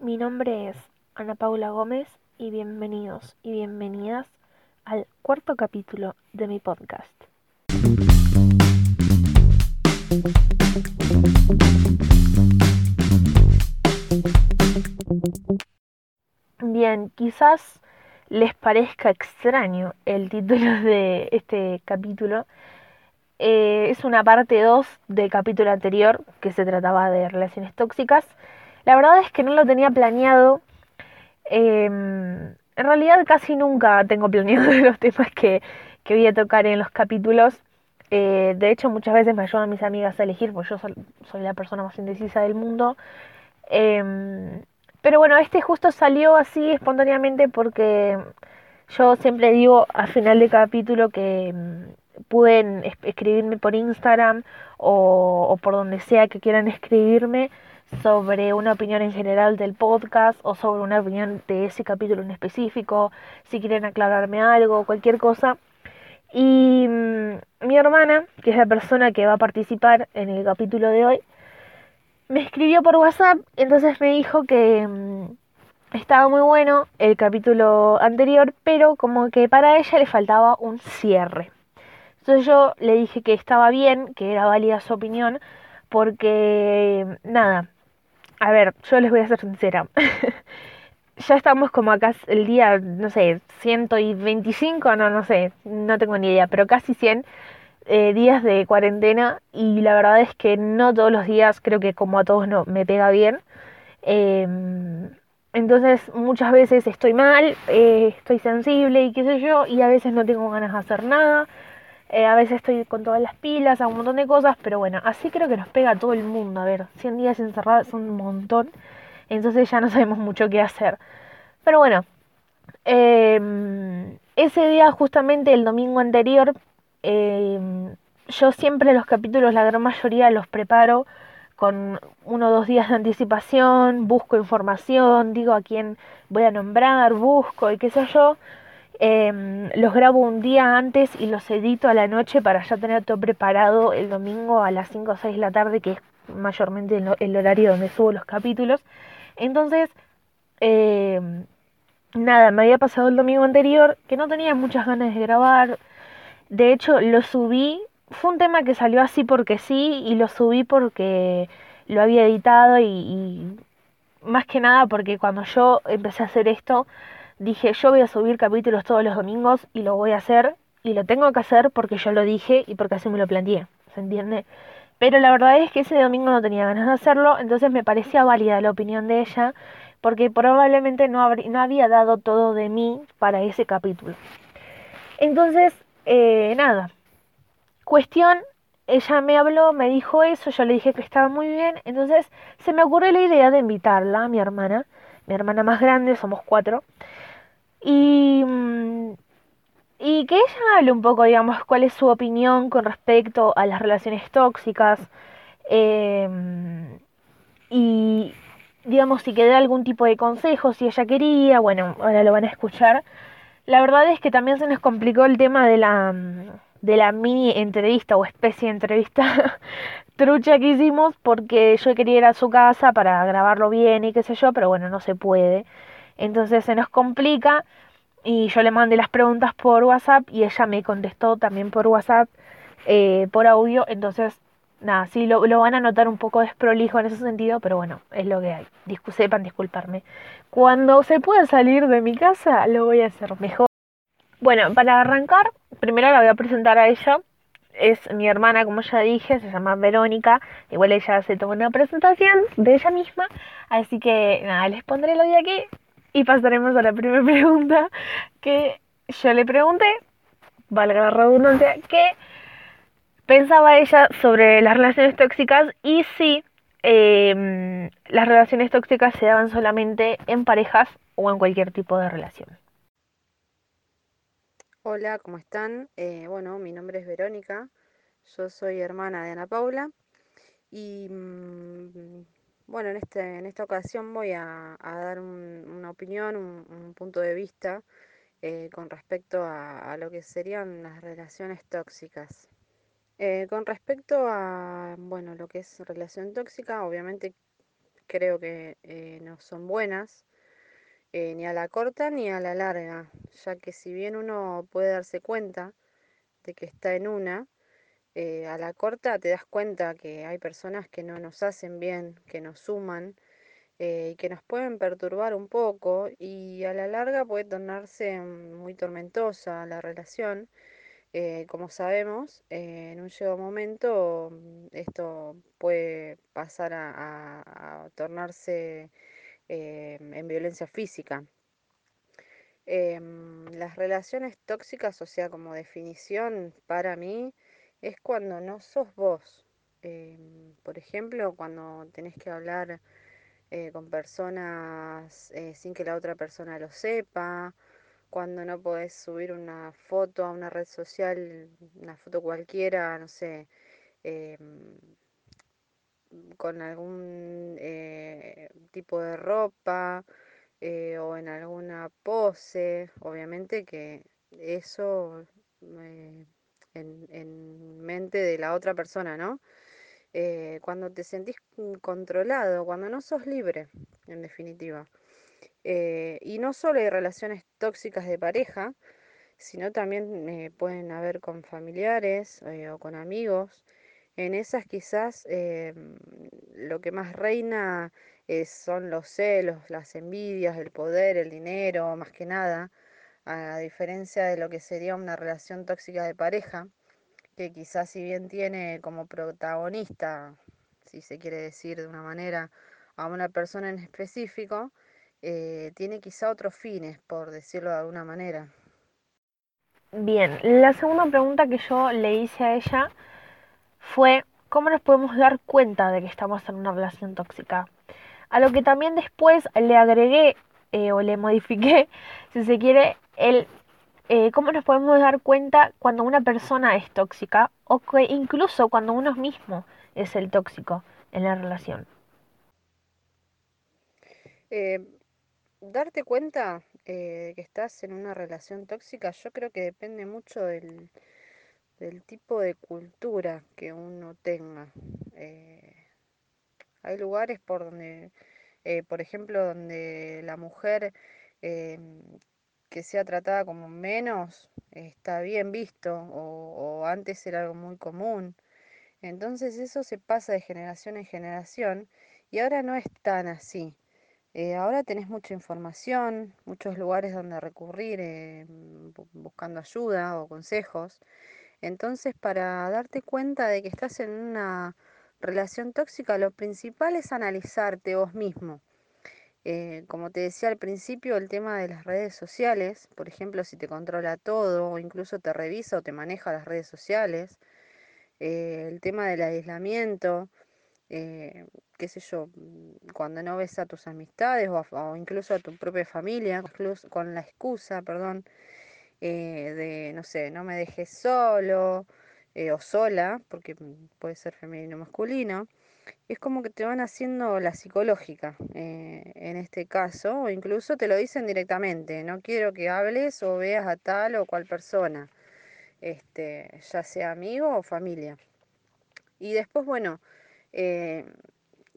mi nombre es Ana Paula Gómez y bienvenidos y bienvenidas al cuarto capítulo de mi podcast. Bien, quizás les parezca extraño el título de este capítulo. Eh, es una parte 2 del capítulo anterior que se trataba de relaciones tóxicas. La verdad es que no lo tenía planeado. Em, en realidad casi nunca tengo planeado los temas que, que voy a tocar en los capítulos. Eh, de hecho, muchas veces me ayudan mis amigas a elegir, porque yo soy, la persona más indecisa del mundo. Em, pero bueno, este justo salió así espontáneamente porque yo siempre digo al final del capítulo que em, pueden escribirme por Instagram o, por donde sea que quieran escribirme sobre una opinión en general del podcast o sobre una opinión de ese capítulo en específico, si quieren aclararme algo, cualquier cosa. Y mm, mi hermana, que es la persona que va a participar en el capítulo de hoy, me escribió por WhatsApp, entonces me dijo que mm, estaba muy bueno el capítulo anterior, pero como que para ella le faltaba un cierre. Entonces yo le dije que estaba bien, que era válida su opinión, porque nada, a ver, yo les voy a ser sincera. ya estamos como acá el día, no sé, 125, no, no sé, no tengo ni idea, pero casi 100 eh, días de cuarentena y la verdad es que no todos los días, creo que como a todos no, me pega bien. Em, entonces muchas veces estoy mal, eh, estoy sensible y qué sé yo, y a veces no tengo ganas de hacer nada. Eh, a veces estoy con todas las pilas, hago un montón de cosas, pero bueno, así creo que nos pega a todo el mundo. A ver, 100 días encerrados son un montón entonces ya no sabemos mucho qué hacer. Pero bueno, em, ese día justamente el domingo anterior, em, yo siempre los capítulos, la gran mayoría los preparo con uno o dos días de anticipación, busco información, digo a quién voy a nombrar, busco y qué sé yo. Em, los grabo un día antes y los edito a la noche para ya tener todo preparado el domingo a las 5 o 6 de la tarde, que es mayormente el horario donde subo los capítulos. Entonces, eh, nada, me había pasado el domingo anterior que no tenía muchas ganas de grabar. De hecho, lo subí. Fue un tema que salió así porque sí y lo subí porque lo había editado y, y más que nada porque cuando yo empecé a hacer esto, dije yo voy a subir capítulos todos los domingos y lo voy a hacer y lo tengo que hacer porque yo lo dije y porque así me lo planteé. ¿Se entiende? Pero la verdad es que ese domingo no tenía ganas de hacerlo, entonces me parecía válida la opinión de ella, porque probablemente no, había dado todo de mí para ese capítulo. Entonces, eh, nada. Cuestión, ella me habló, me dijo eso, yo le dije que estaba muy bien, entonces se me ocurrió la idea de invitarla, a mi hermana, mi hermana más grande, somos cuatro, y mm, y que ella hable un poco, digamos, cuál es su opinión con respecto a las relaciones tóxicas. Em, y, digamos, si queda algún tipo de consejo, si ella quería, bueno, ahora lo van a escuchar. La verdad es que también se nos complicó el tema de la, de la mini entrevista o especie de entrevista trucha que hicimos porque yo quería ir a su casa para grabarlo bien y qué sé yo, pero bueno, no se puede. Entonces se nos complica y yo le mandé las preguntas por WhatsApp y ella me contestó también por WhatsApp, eh, por audio, entonces nada, sí lo, lo, van a notar un poco desprolijo en ese sentido, pero bueno, es lo que hay. sepan disculparme. Cuando se pueda salir de mi casa, lo voy a hacer mejor. Bueno, para arrancar, primero la voy a presentar a ella. Es mi hermana, como ya dije, se llama Verónica. Igual ella se tomó una presentación de ella misma. Así que nada, les pondré lo de aquí y pasaremos a la primera pregunta que yo le pregunté, valga la redundancia, ¿qué pensaba ella sobre las relaciones tóxicas y si em, las relaciones tóxicas se daban solamente en parejas o en cualquier tipo de relación. Hola, ¿cómo están? Eh, bueno, mi nombre es Verónica, yo soy hermana de Ana Paula y mm, bueno, en, este, en esta ocasión voy a, dar una opinión, un, punto de vista eh, con respecto a, lo que serían las relaciones tóxicas. Eh, con respecto a, bueno, lo que es relación tóxica, obviamente creo que eh, no son buenas, ni a la corta ni a la larga, ya que si bien uno puede darse cuenta de que está en una, eh, a la corta te das cuenta que hay personas que no nos hacen bien, que nos suman y que nos pueden perturbar un poco y a la larga puede tornarse muy tormentosa la relación eh, como sabemos, eh, en un llegado momento mm, esto puede pasar a, tornarse eh, en violencia física. Em, las relaciones tóxicas, o sea, como definición para mí, es cuando no sos vos. Em, por ejemplo, cuando tenés que hablar con personas sin que la otra persona lo sepa, cuando no podés subir una foto a una red social, una foto cualquiera, no sé, em, con algún eh, tipo de ropa eh, o en alguna pose, obviamente que eso eh, en, en, mente de la otra persona, ¿no? cuando te sentís controlado, cuando no sos libre, en definitiva. Eh, y no solo hay relaciones tóxicas de pareja, sino también eh, pueden haber con familiares eh, o con amigos. En esas quizás lo que más reina son los celos, las envidias, el poder, el dinero, más que nada, a diferencia de lo que sería una relación tóxica de pareja, que quizás si bien tiene como protagonista, si se quiere decir de una manera, a una persona en específico, eh, tiene quizá otros fines, por decirlo de alguna manera. Bien, la segunda pregunta que yo le hice a ella fue, ¿cómo nos podemos dar cuenta de que estamos en una relación tóxica? A lo que también después le agregué eh, o le modifiqué, si se quiere, eh, cómo nos podemos dar cuenta cuando una persona es tóxica o que incluso cuando uno mismo es el tóxico en la relación. Eh, darte cuenta eh, que estás en una relación tóxica, yo creo que depende mucho del, tipo de cultura que uno tenga. Eh, hay lugares por donde, por ejemplo, donde la mujer que sea tratada como menos está bien visto o, antes era algo muy común. Entonces eso se pasa de generación en generación y ahora no es tan así. Eh, ahora tenés mucha información, muchos lugares donde recurrir eh, buscando ayuda o consejos. Entonces, para darte cuenta de que estás en una relación tóxica, lo principal es analizarte vos mismo. Eh, como te decía al principio, el tema de las redes sociales, por ejemplo, si te controla todo o incluso te revisa o te maneja las redes sociales, el tema del aislamiento, eh, qué sé yo, mm, cuando no ves a tus amistades o, incluso a tu propia familia, con la excusa, perdón, eh, de, no sé, no me dejes solo eh, o sola, porque mm, puede ser femenino o masculino, es como que te van haciendo la psicológica en este caso, o incluso te lo dicen directamente, no quiero que hables o veas a tal o cual persona, este, ya sea amigo o familia. Y después, bueno, eh,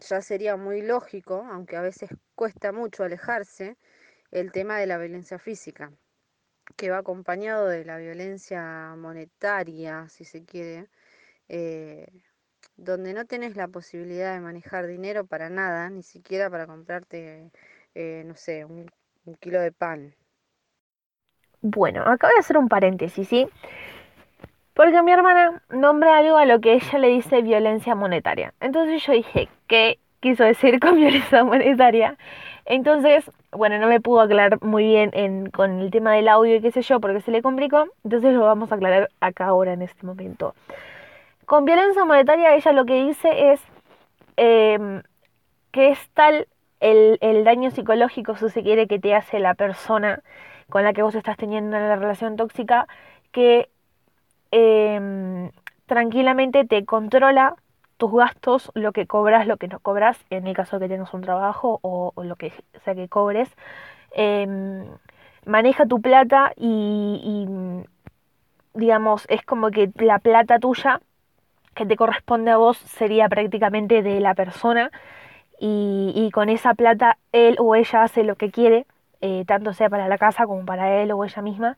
ya sería muy lógico, aunque a veces cuesta mucho alejarse, el tema de la violencia física, que va acompañado de la violencia monetaria, si se quiere, eh, donde no tenés la posibilidad de manejar dinero para nada, ni siquiera para comprarte, eh, no sé, un, kilo de pan. Bueno, acabo de hacer un paréntesis, ¿sí? Porque mi hermana nombra algo a lo que ella le dice violencia monetaria. Entonces yo dije, ¿qué quiso decir con violencia monetaria? Entonces, bueno, no me pudo aclarar muy bien con el tema del audio y qué sé yo, porque se le complicó. Entonces lo vamos a aclarar acá ahora en este momento. Con violencia monetaria ella lo que dice es em, que es tal el, el, daño psicológico, si se quiere, que te hace la persona con la que vos estás teniendo la relación tóxica, que Em, tranquilamente te controla tus gastos, lo que cobras, lo que no cobras, en el caso de que tengas un trabajo o, lo que sea que cobres. Em, maneja tu plata y, digamos, es como que la plata tuya que te corresponde a vos sería prácticamente de la persona y, con esa plata él o ella hace lo que quiere, eh, tanto sea para la casa como para él o ella misma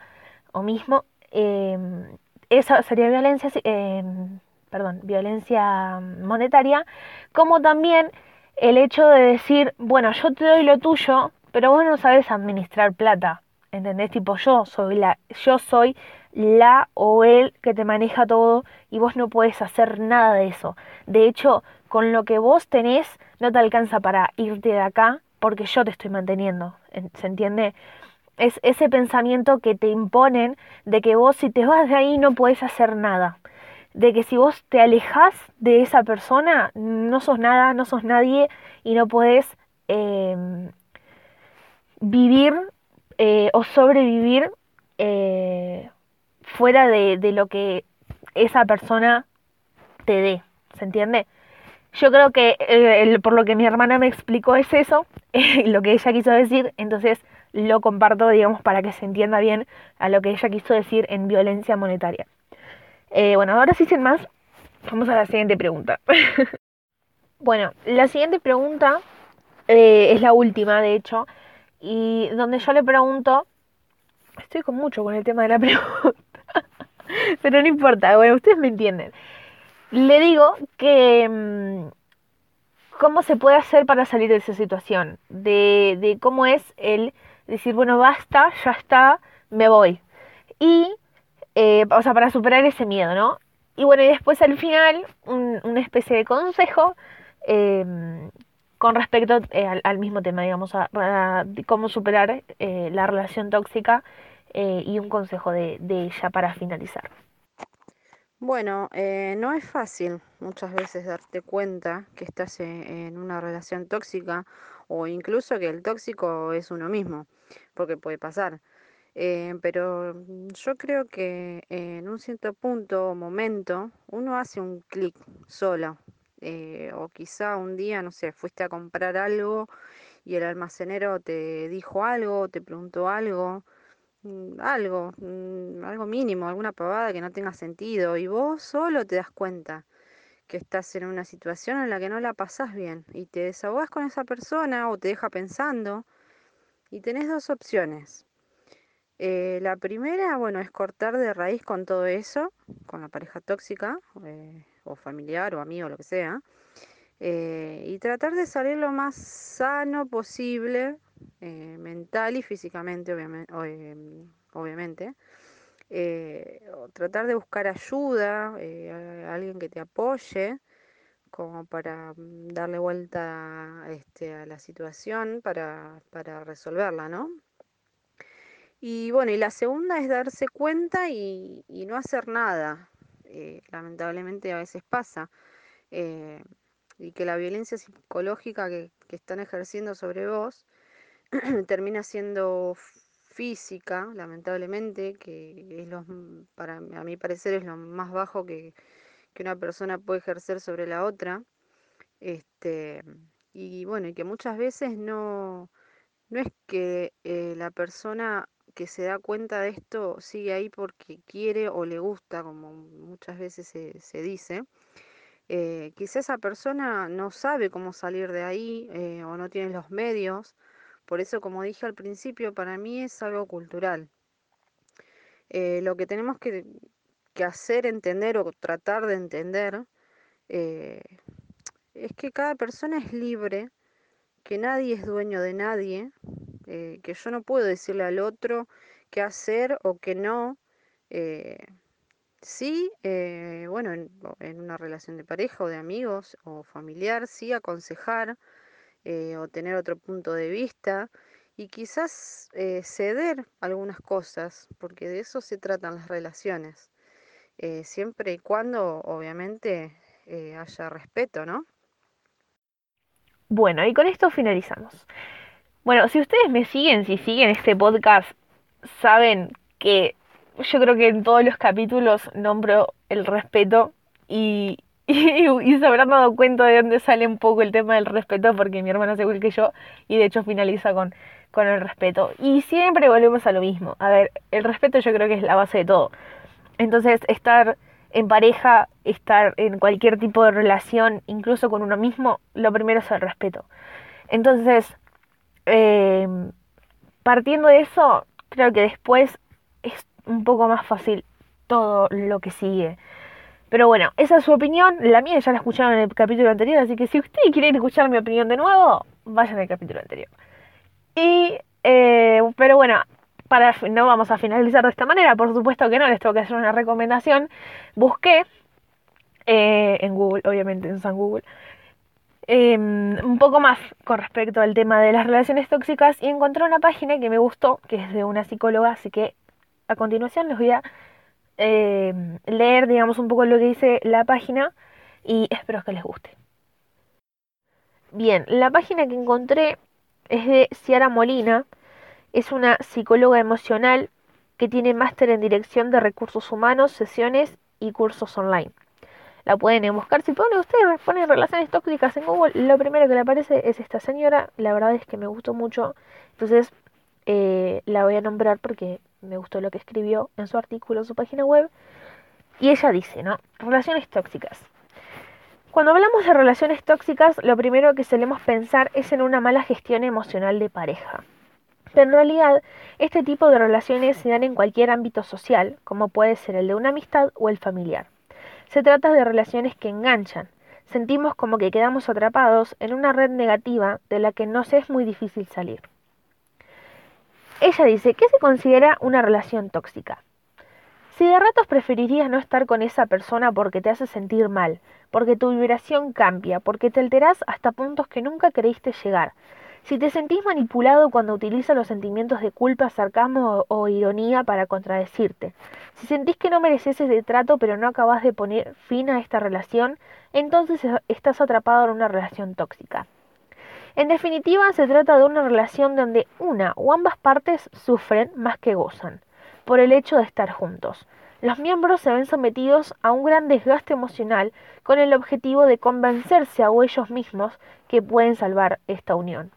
o mismo. Em, eso sería violencia, em, perdón, violencia monetaria, como también el hecho de decir, bueno, yo te doy lo tuyo, pero vos no sabes administrar plata, ¿entendés? Tipo, yo soy la, yo soy la o él que te maneja todo y vos no puedes hacer nada de eso. De hecho, con lo que vos tenés no te alcanza para irte de acá porque yo te estoy manteniendo, ¿se entiende? Es ese pensamiento que te imponen de que vos si te vas de ahí no puedes hacer nada. De que si vos te alejas de esa persona, no sos nada, no sos nadie y no puedes em, vivir eh, o sobrevivir eh, fuera de, de, lo que esa persona te dé. ¿Se entiende? Yo creo que eh, por lo que mi hermana me explicó es eso, lo que ella quiso decir, entonces lo comparto, digamos, para que se entienda bien a lo que ella quiso decir en violencia monetaria. Eh, bueno, ahora sí sin más, vamos a la siguiente pregunta. bueno, la siguiente pregunta eh, es la última, de hecho, y donde yo le pregunto, estoy con mucho con el tema de la pregunta, pero no importa, bueno, ustedes me entienden le digo que mm, cómo se puede hacer para salir de esa situación, de, de cómo es el decir, bueno, basta, ya está, me voy. Y, eh, o sea, para superar ese miedo, ¿no? Y bueno, y después al final, una especie de consejo em, con respecto eh, al, mismo tema, digamos, a, cómo superar eh, la relación tóxica y un consejo de, ella para finalizar. Bueno, eh, no es fácil muchas veces darte cuenta que estás e, en una relación tóxica o incluso que el tóxico es uno mismo, porque puede pasar. Eh, pero yo creo que en un cierto punto o momento uno hace un clic solo. Eh, o quizá un día, no sé, fuiste a comprar algo y el almacenero te dijo algo, te preguntó algo Mm, algo, mm, algo mínimo, alguna pavada que no tenga sentido y vos solo te das cuenta que estás en una situación en la que no la pasás bien y te desahogas con esa persona o te deja pensando y tenés dos opciones. Eh, la primera, bueno, es cortar de raíz con todo eso, con la pareja tóxica eh, o familiar o amigo, lo que sea, eh, y tratar de salir lo más sano posible eh, mental y físicamente, obviamente. Em, obviamente. Eh, tratar de buscar ayuda, eh, alguien que te apoye, como para mm, darle vuelta este, a la situación, para, para resolverla, ¿no? Y bueno, y la segunda es darse cuenta y, no hacer nada. lamentablemente a veces pasa. y que la violencia psicológica que, que, están ejerciendo sobre vos termina siendo física, lamentablemente, que es lo, para a mi parecer es lo más bajo que, una persona puede ejercer sobre la otra. Este, y bueno, y que muchas veces no, no es que eh, la persona que se da cuenta de esto sigue ahí porque quiere o le gusta, como muchas veces se, se dice. Eh, quizá esa persona no sabe cómo salir de ahí eh, o no tiene los medios por eso, como dije al principio, para mí es algo cultural. Eh, lo que tenemos que, hacer, entender o tratar de entender eh, es que cada persona es libre, que nadie es dueño de nadie, eh, que yo no puedo decirle al otro qué hacer o qué no. sí, bueno, en, en, una relación de pareja o de amigos o familiar, sí aconsejar, eh, o tener otro punto de vista y quizás eh, ceder algunas cosas, porque de eso se tratan las relaciones, eh, siempre y cuando obviamente haya respeto, ¿no? Bueno, y con esto finalizamos. Bueno, si ustedes me siguen, si siguen este podcast, saben que yo creo que en todos los capítulos nombro el respeto y, y, se habrán dado cuenta de dónde sale un poco el tema del respeto, porque mi hermana es igual que yo, y de hecho finaliza con, con el respeto. Y siempre volvemos a lo mismo. A ver, el respeto yo creo que es la base de todo. Entonces, estar en pareja, estar en cualquier tipo de relación, incluso con uno mismo, lo primero es el respeto. Entonces, em, partiendo de eso, creo que después es un poco más fácil todo lo que sigue. Pero bueno, esa es su opinión. La mía ya la escucharon en el capítulo anterior, así que si ustedes quieren escuchar mi opinión de nuevo, vayan al capítulo anterior. Y, eh, pero bueno, para, no vamos a finalizar de esta manera, por supuesto que no, les tengo que hacer una recomendación. Busqué eh, en Google, obviamente en San Google, em, un poco más con respecto al tema de las relaciones tóxicas y encontré una página que me gustó, que es de una psicóloga, así que a continuación les voy a em, leer, digamos, un poco lo que dice la página y espero que les guste. Bien, la página que encontré es de Ciara Molina, es una psicóloga emocional que tiene máster en dirección de recursos humanos, sesiones y cursos online. La pueden buscar. Si ponen ustedes, ponen relaciones tóxicas en Google, lo primero que le aparece es esta señora. La verdad es que me gustó mucho. Entonces eh, la voy a nombrar porque me gustó lo que escribió en su artículo, en su página web. Y ella dice, ¿no? Relaciones tóxicas. Cuando hablamos de relaciones tóxicas, lo primero que solemos pensar es en una mala gestión emocional de pareja. Pero en realidad, este tipo de relaciones se dan en cualquier ámbito social, como puede ser el de una amistad o el familiar. Se trata de relaciones que enganchan. Sentimos como que quedamos atrapados en una red negativa de la que nos es muy difícil salir. Ella dice, ¿qué se considera una relación tóxica? Si de ratos preferirías no estar con esa persona porque te hace sentir mal, porque tu vibración cambia, porque te alteras hasta puntos que nunca creíste llegar, si te sentís manipulado cuando utilizas los sentimientos de culpa, sarcasmo o, ironía para contradecirte, si sentís que no mereces ese trato pero no acabas de poner fin a esta relación, entonces estás atrapado en una relación tóxica. En definitiva, se trata de una relación donde una o ambas partes sufren más que gozan, por el hecho de estar juntos. Los miembros se ven sometidos a un gran desgaste emocional con el objetivo de convencerse a ellos mismos que pueden salvar esta unión.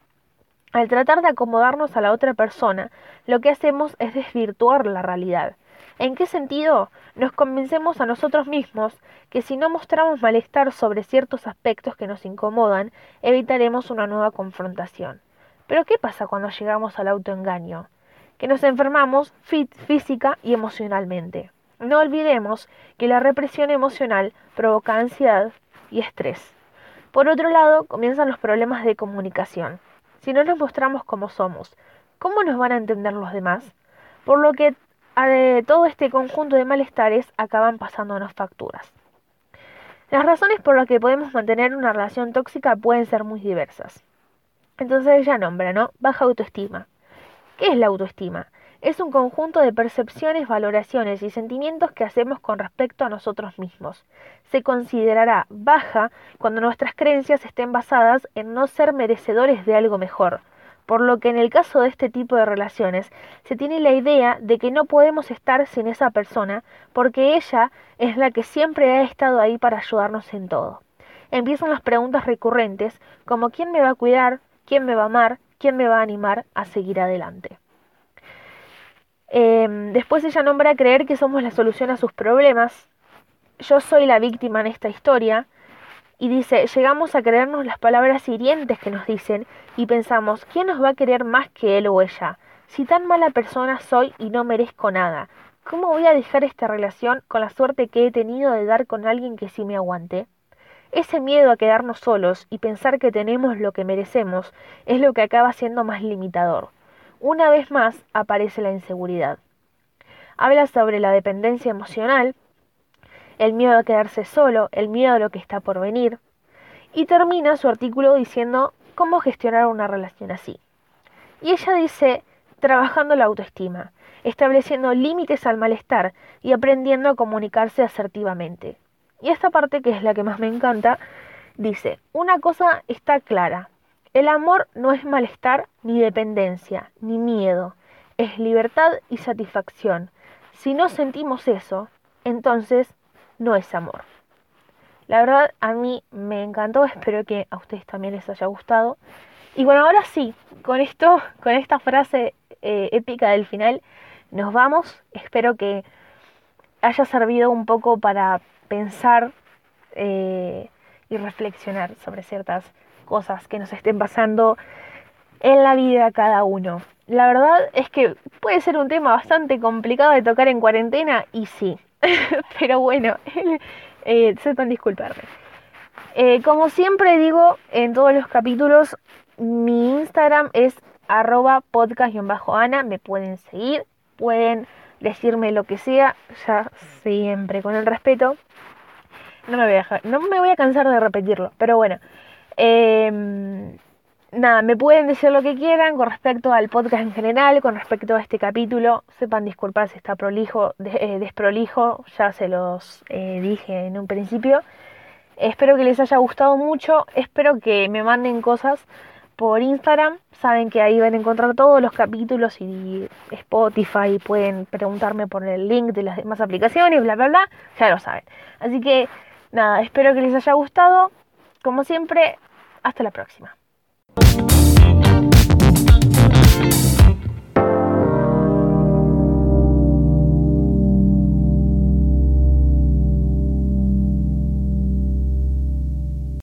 Al tratar de acomodarnos a la otra persona, lo que hacemos es desvirtuar la realidad. ¿En qué sentido? Nos convencemos a nosotros mismos que si no mostramos malestar sobre ciertos aspectos que nos incomodan, evitaremos una nueva confrontación. Pero ¿qué pasa cuando llegamos al autoengaño? Que nos enfermamos física y emocionalmente. No olvidemos que la represión emocional provoca ansiedad y estrés. Por otro lado, comienzan los problemas de comunicación si no nos mostramos como somos, ¿cómo nos van a entender los demás? Por lo que todo este conjunto de malestares acaban pasándonos facturas. Las razones por las que podemos mantener una relación tóxica pueden ser muy diversas. Entonces ella nombra, ¿no? Baja autoestima. ¿Qué es la autoestima? Es un conjunto de percepciones, valoraciones y sentimientos que hacemos con respecto a nosotros mismos. Se considerará baja cuando nuestras creencias estén basadas en no ser merecedores de algo mejor, por lo que en el caso de este tipo de relaciones se tiene la idea de que no podemos estar sin esa persona porque ella es la que siempre ha estado ahí para ayudarnos en todo. Empiezan las preguntas recurrentes como ¿quién me va a cuidar? ¿quién me va a amar? ¿quién me va a animar a seguir adelante? Em, después ella nombra creer que somos la solución a sus problemas. Yo soy la víctima en esta historia. Y dice, llegamos a creernos las palabras hirientes que nos dicen y pensamos, ¿quién nos va a querer más que él o ella? Si tan mala persona soy y no merezco nada, ¿cómo voy a dejar esta relación con la suerte que he tenido de dar con alguien que sí me aguante? Ese miedo a quedarnos solos y pensar que tenemos lo que merecemos es lo que acaba siendo más limitador una vez más aparece la inseguridad. Habla sobre la dependencia emocional, el miedo a quedarse solo, el miedo a lo que está por venir, y termina su artículo diciendo cómo gestionar una relación así. Y ella dice, trabajando la autoestima, estableciendo límites al malestar y aprendiendo a comunicarse asertivamente. Y esta parte, que es la que más me encanta, dice, una cosa está clara, el amor no es malestar ni dependencia, ni miedo, es libertad y satisfacción. Si no sentimos eso, entonces no es amor. La verdad a mí me encantó, espero que a ustedes también les haya gustado. Y bueno, ahora sí, con esto, con esta frase eh, épica del final, nos vamos. Espero que haya servido un poco para pensar eh, y reflexionar sobre ciertas cosas que nos estén pasando en la vida cada uno. La verdad es que puede ser un tema bastante complicado de tocar en cuarentena y sí, pero bueno, eh, sepan disculparme. Eh, como siempre digo en todos los capítulos, mi Instagram es arroba podcast-ana, me pueden seguir, pueden decirme lo que sea, ya siempre con el respeto. No me voy a, no me voy a cansar de repetirlo, pero bueno. Em, nada, me pueden decir lo que quieran con respecto al podcast en general, con respecto a este capítulo. Sepan disculpar si está prolijo, eh, desprolijo, ya se los eh, dije en un principio. Espero que les haya gustado mucho, espero que me manden cosas por Instagram. Saben que ahí van a encontrar todos los capítulos y Spotify. Pueden preguntarme por el link de las demás aplicaciones, bla, bla, bla. Ya lo saben. Así que nada, espero que les haya gustado. Como siempre, hasta la próxima. you.